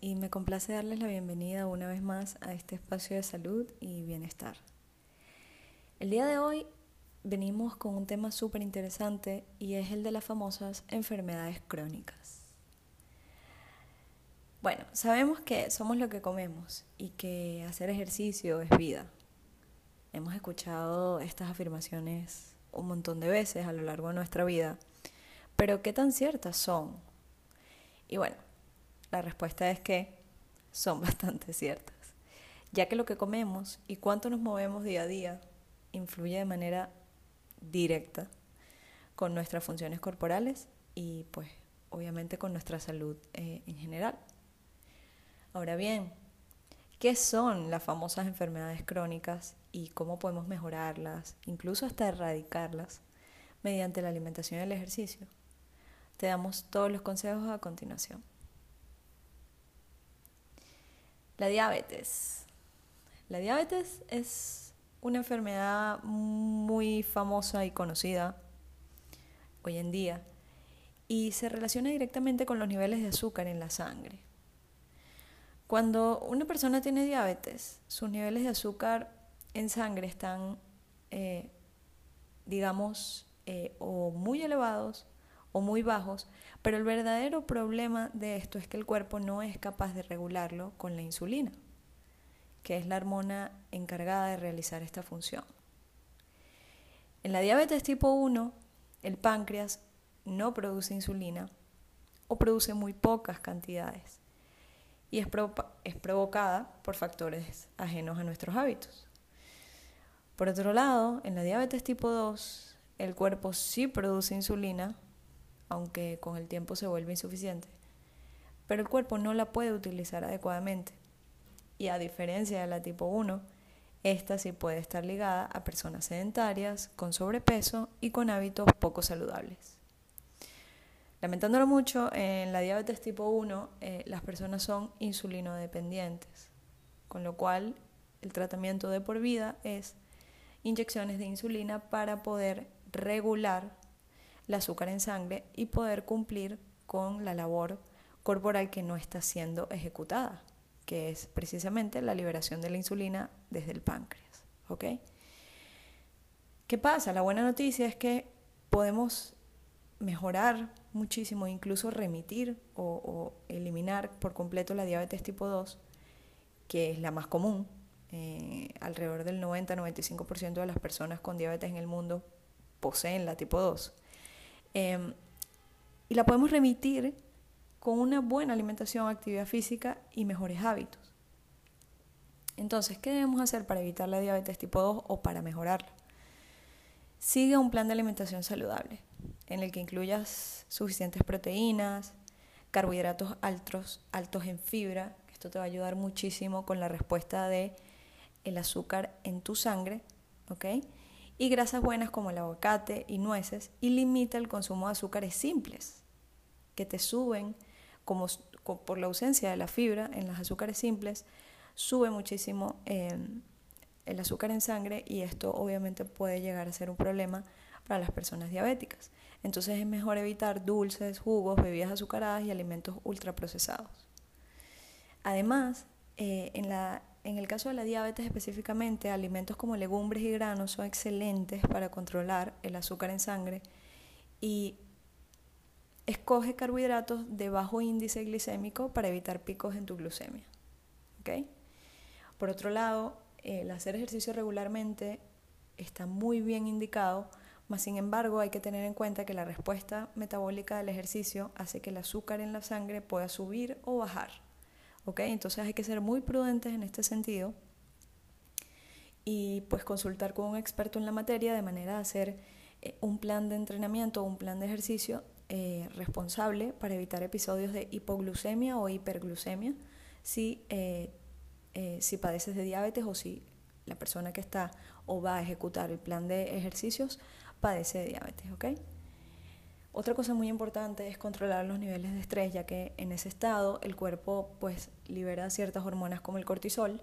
Y me complace darles la bienvenida una vez más a este espacio de salud y bienestar. El día de hoy venimos con un tema súper interesante y es el de las famosas enfermedades crónicas. Bueno, sabemos que somos lo que comemos y que hacer ejercicio es vida. Hemos escuchado estas afirmaciones un montón de veces a lo largo de nuestra vida, pero ¿qué tan ciertas son? Y bueno, la respuesta es que son bastante ciertas, ya que lo que comemos y cuánto nos movemos día a día influye de manera directa con nuestras funciones corporales y pues obviamente con nuestra salud eh, en general. Ahora bien, ¿qué son las famosas enfermedades crónicas y cómo podemos mejorarlas, incluso hasta erradicarlas mediante la alimentación y el ejercicio? Te damos todos los consejos a continuación. La diabetes. La diabetes es una enfermedad muy famosa y conocida hoy en día y se relaciona directamente con los niveles de azúcar en la sangre. Cuando una persona tiene diabetes, sus niveles de azúcar en sangre están, eh, digamos, eh, o muy elevados o muy bajos, pero el verdadero problema de esto es que el cuerpo no es capaz de regularlo con la insulina, que es la hormona encargada de realizar esta función. En la diabetes tipo 1, el páncreas no produce insulina o produce muy pocas cantidades y es, es provocada por factores ajenos a nuestros hábitos. Por otro lado, en la diabetes tipo 2, el cuerpo sí produce insulina, aunque con el tiempo se vuelve insuficiente. Pero el cuerpo no la puede utilizar adecuadamente. Y a diferencia de la tipo 1, esta sí puede estar ligada a personas sedentarias, con sobrepeso y con hábitos poco saludables. Lamentándolo mucho, en la diabetes tipo 1 eh, las personas son insulinodependientes, con lo cual el tratamiento de por vida es inyecciones de insulina para poder regular el azúcar en sangre y poder cumplir con la labor corporal que no está siendo ejecutada, que es precisamente la liberación de la insulina desde el páncreas. ¿ok? ¿Qué pasa? La buena noticia es que podemos mejorar muchísimo, incluso remitir o, eliminar por completo la diabetes tipo 2, que es la más común. Eh, alrededor del 90-95% de las personas con diabetes en el mundo poseen la tipo 2. Em, y la podemos remitir con una buena alimentación, actividad física y mejores hábitos. Entonces, ¿qué debemos hacer para evitar la diabetes tipo 2 o para mejorarla? Sigue un plan de alimentación saludable en el que incluyas suficientes proteínas, carbohidratos altos, altos en fibra. Esto te va a ayudar muchísimo con la respuesta de el azúcar en tu sangre, ¿ok? Y grasas buenas como el aguacate y nueces y limita el consumo de azúcares simples que te suben como, por la ausencia de la fibra en los azúcares simples sube muchísimo em, el azúcar en sangre y esto obviamente puede llegar a ser un problema para las personas diabéticas. Entonces es mejor evitar dulces, jugos, bebidas azucaradas y alimentos ultraprocesados. Además, eh, en la en el caso de la diabetes específicamente, alimentos como legumbres y granos son excelentes para controlar el azúcar en sangre y escoge carbohidratos de bajo índice glicémico para evitar picos en tu glucemia. Por otro lado, el hacer ejercicio regularmente está muy bien indicado, mas sin embargo hay que tener en cuenta que la respuesta metabólica del ejercicio hace que el azúcar en la sangre pueda subir o bajar. Entonces hay que ser muy prudentes en este sentido y pues consultar con un experto en la materia de manera de hacer eh, un plan de entrenamiento o un plan de ejercicio eh, responsable para evitar episodios de hipoglucemia o hiperglucemia si, eh, si padeces de diabetes o si la persona que está o va a ejecutar el plan de ejercicios padece de diabetes, ¿ok? Otra cosa muy importante es controlar los niveles de estrés, ya que en ese estado el cuerpo pues libera ciertas hormonas como el cortisol,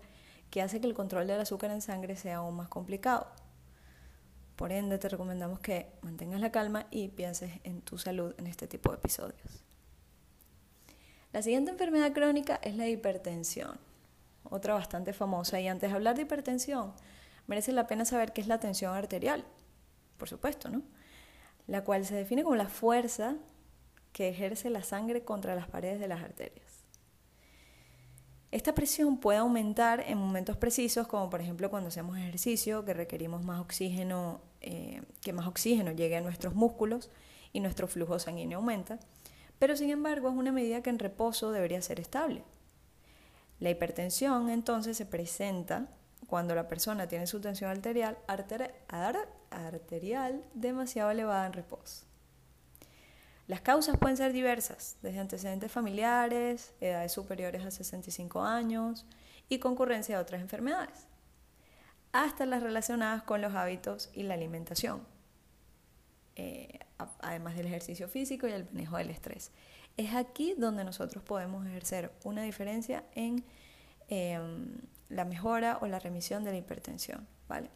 que hace que el control del azúcar en sangre sea aún más complicado. Por ende, te recomendamos que mantengas la calma y pienses en tu salud en este tipo de episodios. La siguiente enfermedad crónica es la hipertensión, otra bastante famosa. Y antes de hablar de hipertensión, merece la pena saber qué es la tensión arterial, por supuesto, ¿no? La cual se define como la fuerza que ejerce la sangre contra las paredes de las arterias. Esta presión puede aumentar en momentos precisos, como por ejemplo cuando hacemos ejercicio, que requerimos más oxígeno, eh, que más oxígeno llegue a nuestros músculos y nuestro flujo sanguíneo aumenta, pero sin embargo es una medida que en reposo debería ser estable. La hipertensión entonces se presenta cuando la persona tiene su tensión arterial, arterial demasiado elevada en reposo. Las causas pueden ser diversas, desde antecedentes familiares, edades superiores a 65 años y concurrencia de otras enfermedades, hasta las relacionadas con los hábitos y la alimentación, eh, además del ejercicio físico y el manejo del estrés. Es aquí donde nosotros podemos ejercer una diferencia en em, la mejora o la remisión de la hipertensión, ¿vale?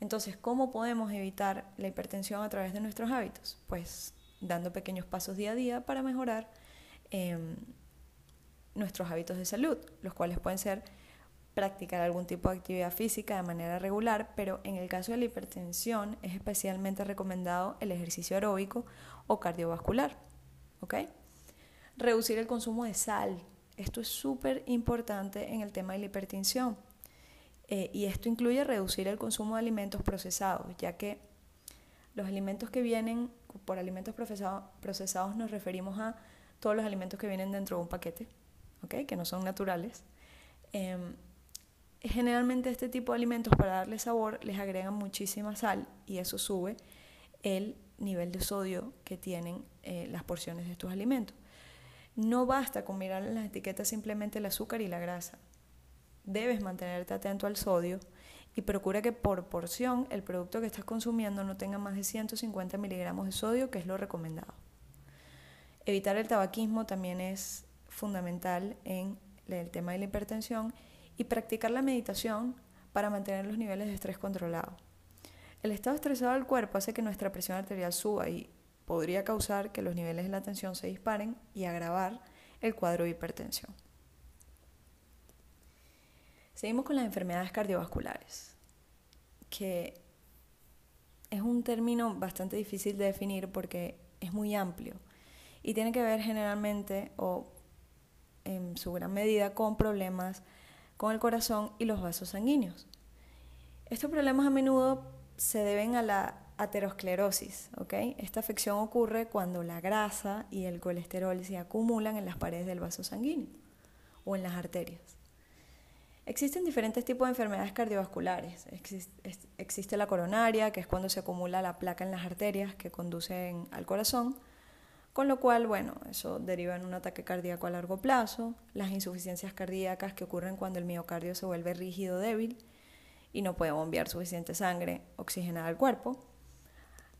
Entonces, ¿cómo podemos evitar la hipertensión a través de nuestros hábitos? Pues dando pequeños pasos día a día para mejorar em, nuestros hábitos de salud, los cuales pueden ser practicar algún tipo de actividad física de manera regular, pero en el caso de la hipertensión es especialmente recomendado el ejercicio aeróbico o cardiovascular. ¿ok? Reducir el consumo de sal. Esto es súper importante en el tema de la hipertensión. Eh, y esto incluye reducir el consumo de alimentos procesados, ya que los alimentos que vienen por alimentos procesados nos referimos a todos los alimentos que vienen dentro de un paquete, ¿okay? que no son naturales. Em, generalmente este tipo de alimentos para darle sabor les agregan muchísima sal y eso sube el nivel de sodio que tienen eh, las porciones de estos alimentos. No basta con mirar en las etiquetas simplemente el azúcar y la grasa. Debes mantenerte atento al sodio y procura que por porción el producto que estás consumiendo no tenga más de 150 miligramos de sodio, que es lo recomendado. Evitar el tabaquismo también es fundamental en el tema de la hipertensión y practicar la meditación para mantener los niveles de estrés controlados. El estado estresado del cuerpo hace que nuestra presión arterial suba y podría causar que los niveles de la tensión se disparen y agravar el cuadro de hipertensión. Seguimos con las enfermedades cardiovasculares, que es un término bastante difícil de definir porque es muy amplio y tiene que ver generalmente o en su gran medida con problemas con el corazón y los vasos sanguíneos. Estos problemas a menudo se deben a la aterosclerosis. Esta afección ocurre cuando la grasa y el colesterol se acumulan en las paredes del vaso sanguíneo o en las arterias. Existen diferentes tipos de enfermedades cardiovasculares. Existe la coronaria, que es cuando se acumula la placa en las arterias que conducen al corazón, con lo cual, bueno, eso deriva en un ataque cardíaco a largo plazo, las insuficiencias cardíacas que ocurren cuando el miocardio se vuelve rígido, débil y no puede bombear suficiente sangre oxigenada al cuerpo,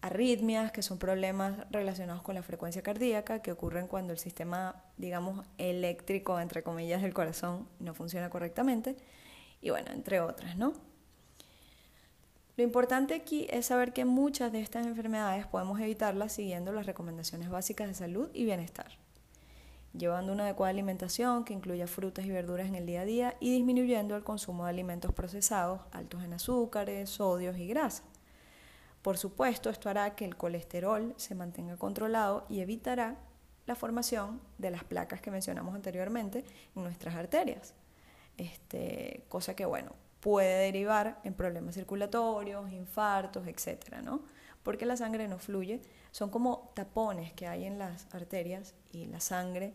arritmias, que son problemas relacionados con la frecuencia cardíaca, que ocurren cuando el sistema, digamos, eléctrico, entre comillas, del corazón no funciona correctamente, y bueno, entre otras, ¿no? Lo importante aquí es saber que muchas de estas enfermedades podemos evitarlas siguiendo las recomendaciones básicas de salud y bienestar, llevando una adecuada alimentación que incluya frutas y verduras en el día a día y disminuyendo el consumo de alimentos procesados altos en azúcares, sodios y grasa por supuesto, esto hará que el colesterol se mantenga controlado y evitará la formación de las placas que mencionamos anteriormente en nuestras arterias. Este, cosa que, bueno, puede derivar en problemas circulatorios, infartos, etcétera, ¿no? Porque la sangre no fluye, son como tapones que hay en las arterias y la sangre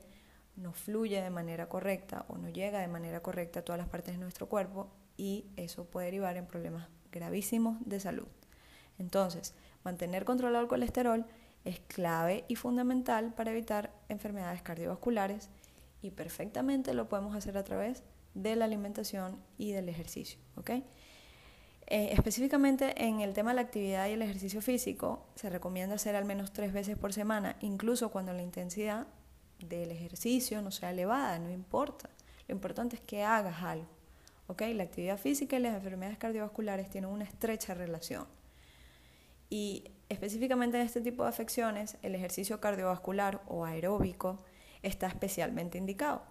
no fluye de manera correcta o no llega de manera correcta a todas las partes de nuestro cuerpo y eso puede derivar en problemas gravísimos de salud. Entonces, mantener controlado el colesterol es clave y fundamental para evitar enfermedades cardiovasculares y perfectamente lo podemos hacer a través de la alimentación y del ejercicio. Eh, específicamente en el tema de la actividad y el ejercicio físico, se recomienda hacer al menos tres veces por semana, incluso cuando la intensidad del ejercicio no sea elevada, no importa. Lo importante es que hagas algo. La actividad física y las enfermedades cardiovasculares tienen una estrecha relación. Y específicamente en este tipo de afecciones, el ejercicio cardiovascular o aeróbico está especialmente indicado.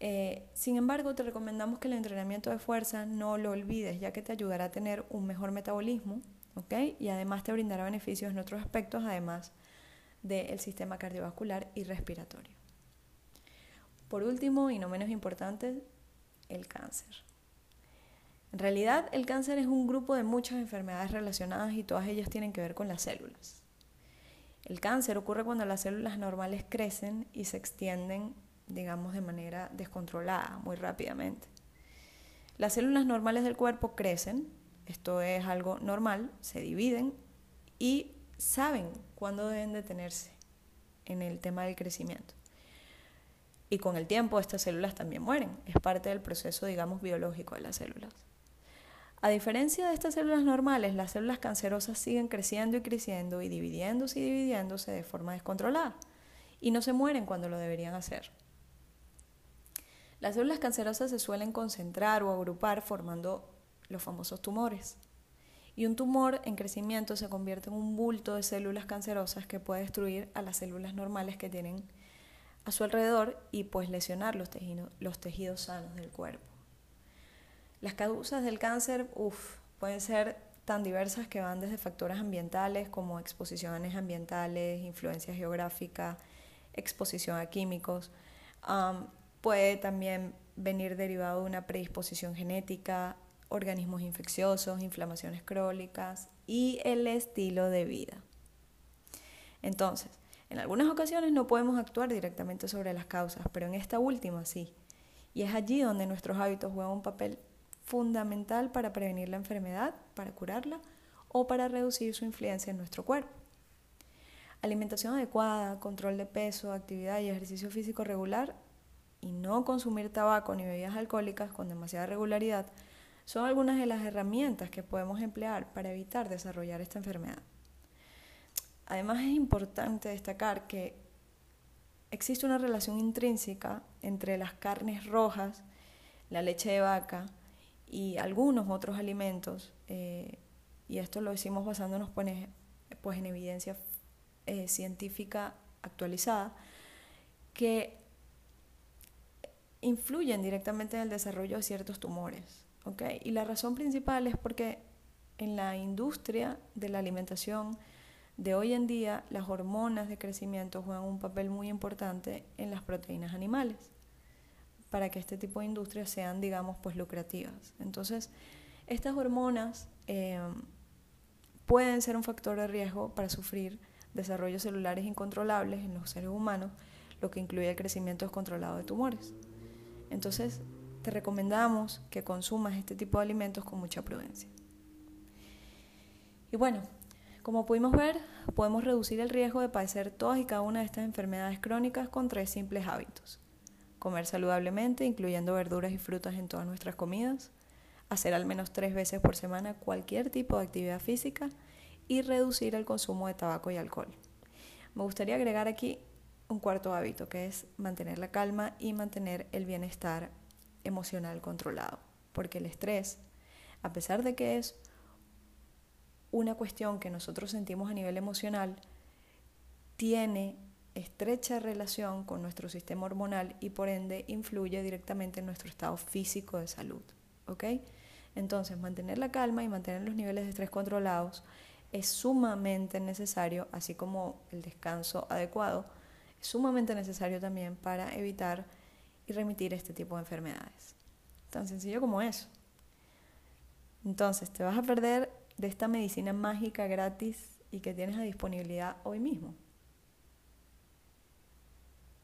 Eh, sin embargo, te recomendamos que el entrenamiento de fuerza no lo olvides, ya que te ayudará a tener un mejor metabolismo, ¿ok? Y además te brindará beneficios en otros aspectos, además del sistema cardiovascular y respiratorio. Por último, y no menos importante, el cáncer. En realidad, el cáncer es un grupo de muchas enfermedades relacionadas y todas ellas tienen que ver con las células. El cáncer ocurre cuando las células normales crecen y se extienden, digamos, de manera descontrolada, muy rápidamente. Las células normales del cuerpo crecen, esto es algo normal, se dividen y saben cuándo deben detenerse en el tema del crecimiento. Y con el tiempo estas células también mueren, es parte del proceso, digamos, biológico de las células. A diferencia de estas células normales, las células cancerosas siguen creciendo y creciendo y dividiéndose y dividiéndose de forma descontrolada y no se mueren cuando lo deberían hacer. Las células cancerosas se suelen concentrar o agrupar formando los famosos tumores. Y un tumor en crecimiento se convierte en un bulto de células cancerosas que puede destruir a las células normales que tienen a su alrededor y pues lesionar los los tejidos sanos del cuerpo. Las causas del cáncer pueden ser tan diversas que van desde factores ambientales como exposiciones ambientales, influencia geográfica, exposición a químicos. puede también venir derivado de una predisposición genética, organismos infecciosos, inflamaciones crónicas y el estilo de vida. Entonces, en algunas ocasiones no podemos actuar directamente sobre las causas, pero en esta última sí. Y es allí donde nuestros hábitos juegan un papel fundamental para prevenir la enfermedad, para curarla o para reducir su influencia en nuestro cuerpo. Alimentación adecuada, control de peso, actividad y ejercicio físico regular y no consumir tabaco ni bebidas alcohólicas con demasiada regularidad son algunas de las herramientas que podemos emplear para evitar desarrollar esta enfermedad. Además es importante destacar que existe una relación intrínseca entre las carnes rojas, la leche de vaca, y algunos otros alimentos, eh, y esto lo decimos basándonos pues, pues en evidencia eh, científica actualizada, que influyen directamente en el desarrollo de ciertos tumores. Y la razón principal es porque en la industria de la alimentación de hoy en día las hormonas de crecimiento juegan un papel muy importante en las proteínas animales para que este tipo de industrias sean, digamos, pues lucrativas. Entonces, estas hormonas eh, pueden ser un factor de riesgo para sufrir desarrollos celulares incontrolables en los seres humanos, lo que incluye el crecimiento descontrolado de tumores. Entonces, te recomendamos que consumas este tipo de alimentos con mucha prudencia. Y bueno, como pudimos ver, podemos reducir el riesgo de padecer todas y cada una de estas enfermedades crónicas con tres simples hábitos comer saludablemente, incluyendo verduras y frutas en todas nuestras comidas, hacer al menos tres veces por semana cualquier tipo de actividad física y reducir el consumo de tabaco y alcohol. Me gustaría agregar aquí un cuarto hábito, que es mantener la calma y mantener el bienestar emocional controlado, porque el estrés, a pesar de que es una cuestión que nosotros sentimos a nivel emocional, tiene estrecha relación con nuestro sistema hormonal y por ende influye directamente en nuestro estado físico de salud. Entonces, mantener la calma y mantener los niveles de estrés controlados es sumamente necesario, así como el descanso adecuado, es sumamente necesario también para evitar y remitir este tipo de enfermedades. Tan sencillo como eso. Entonces, te vas a perder de esta medicina mágica gratis y que tienes a disponibilidad hoy mismo.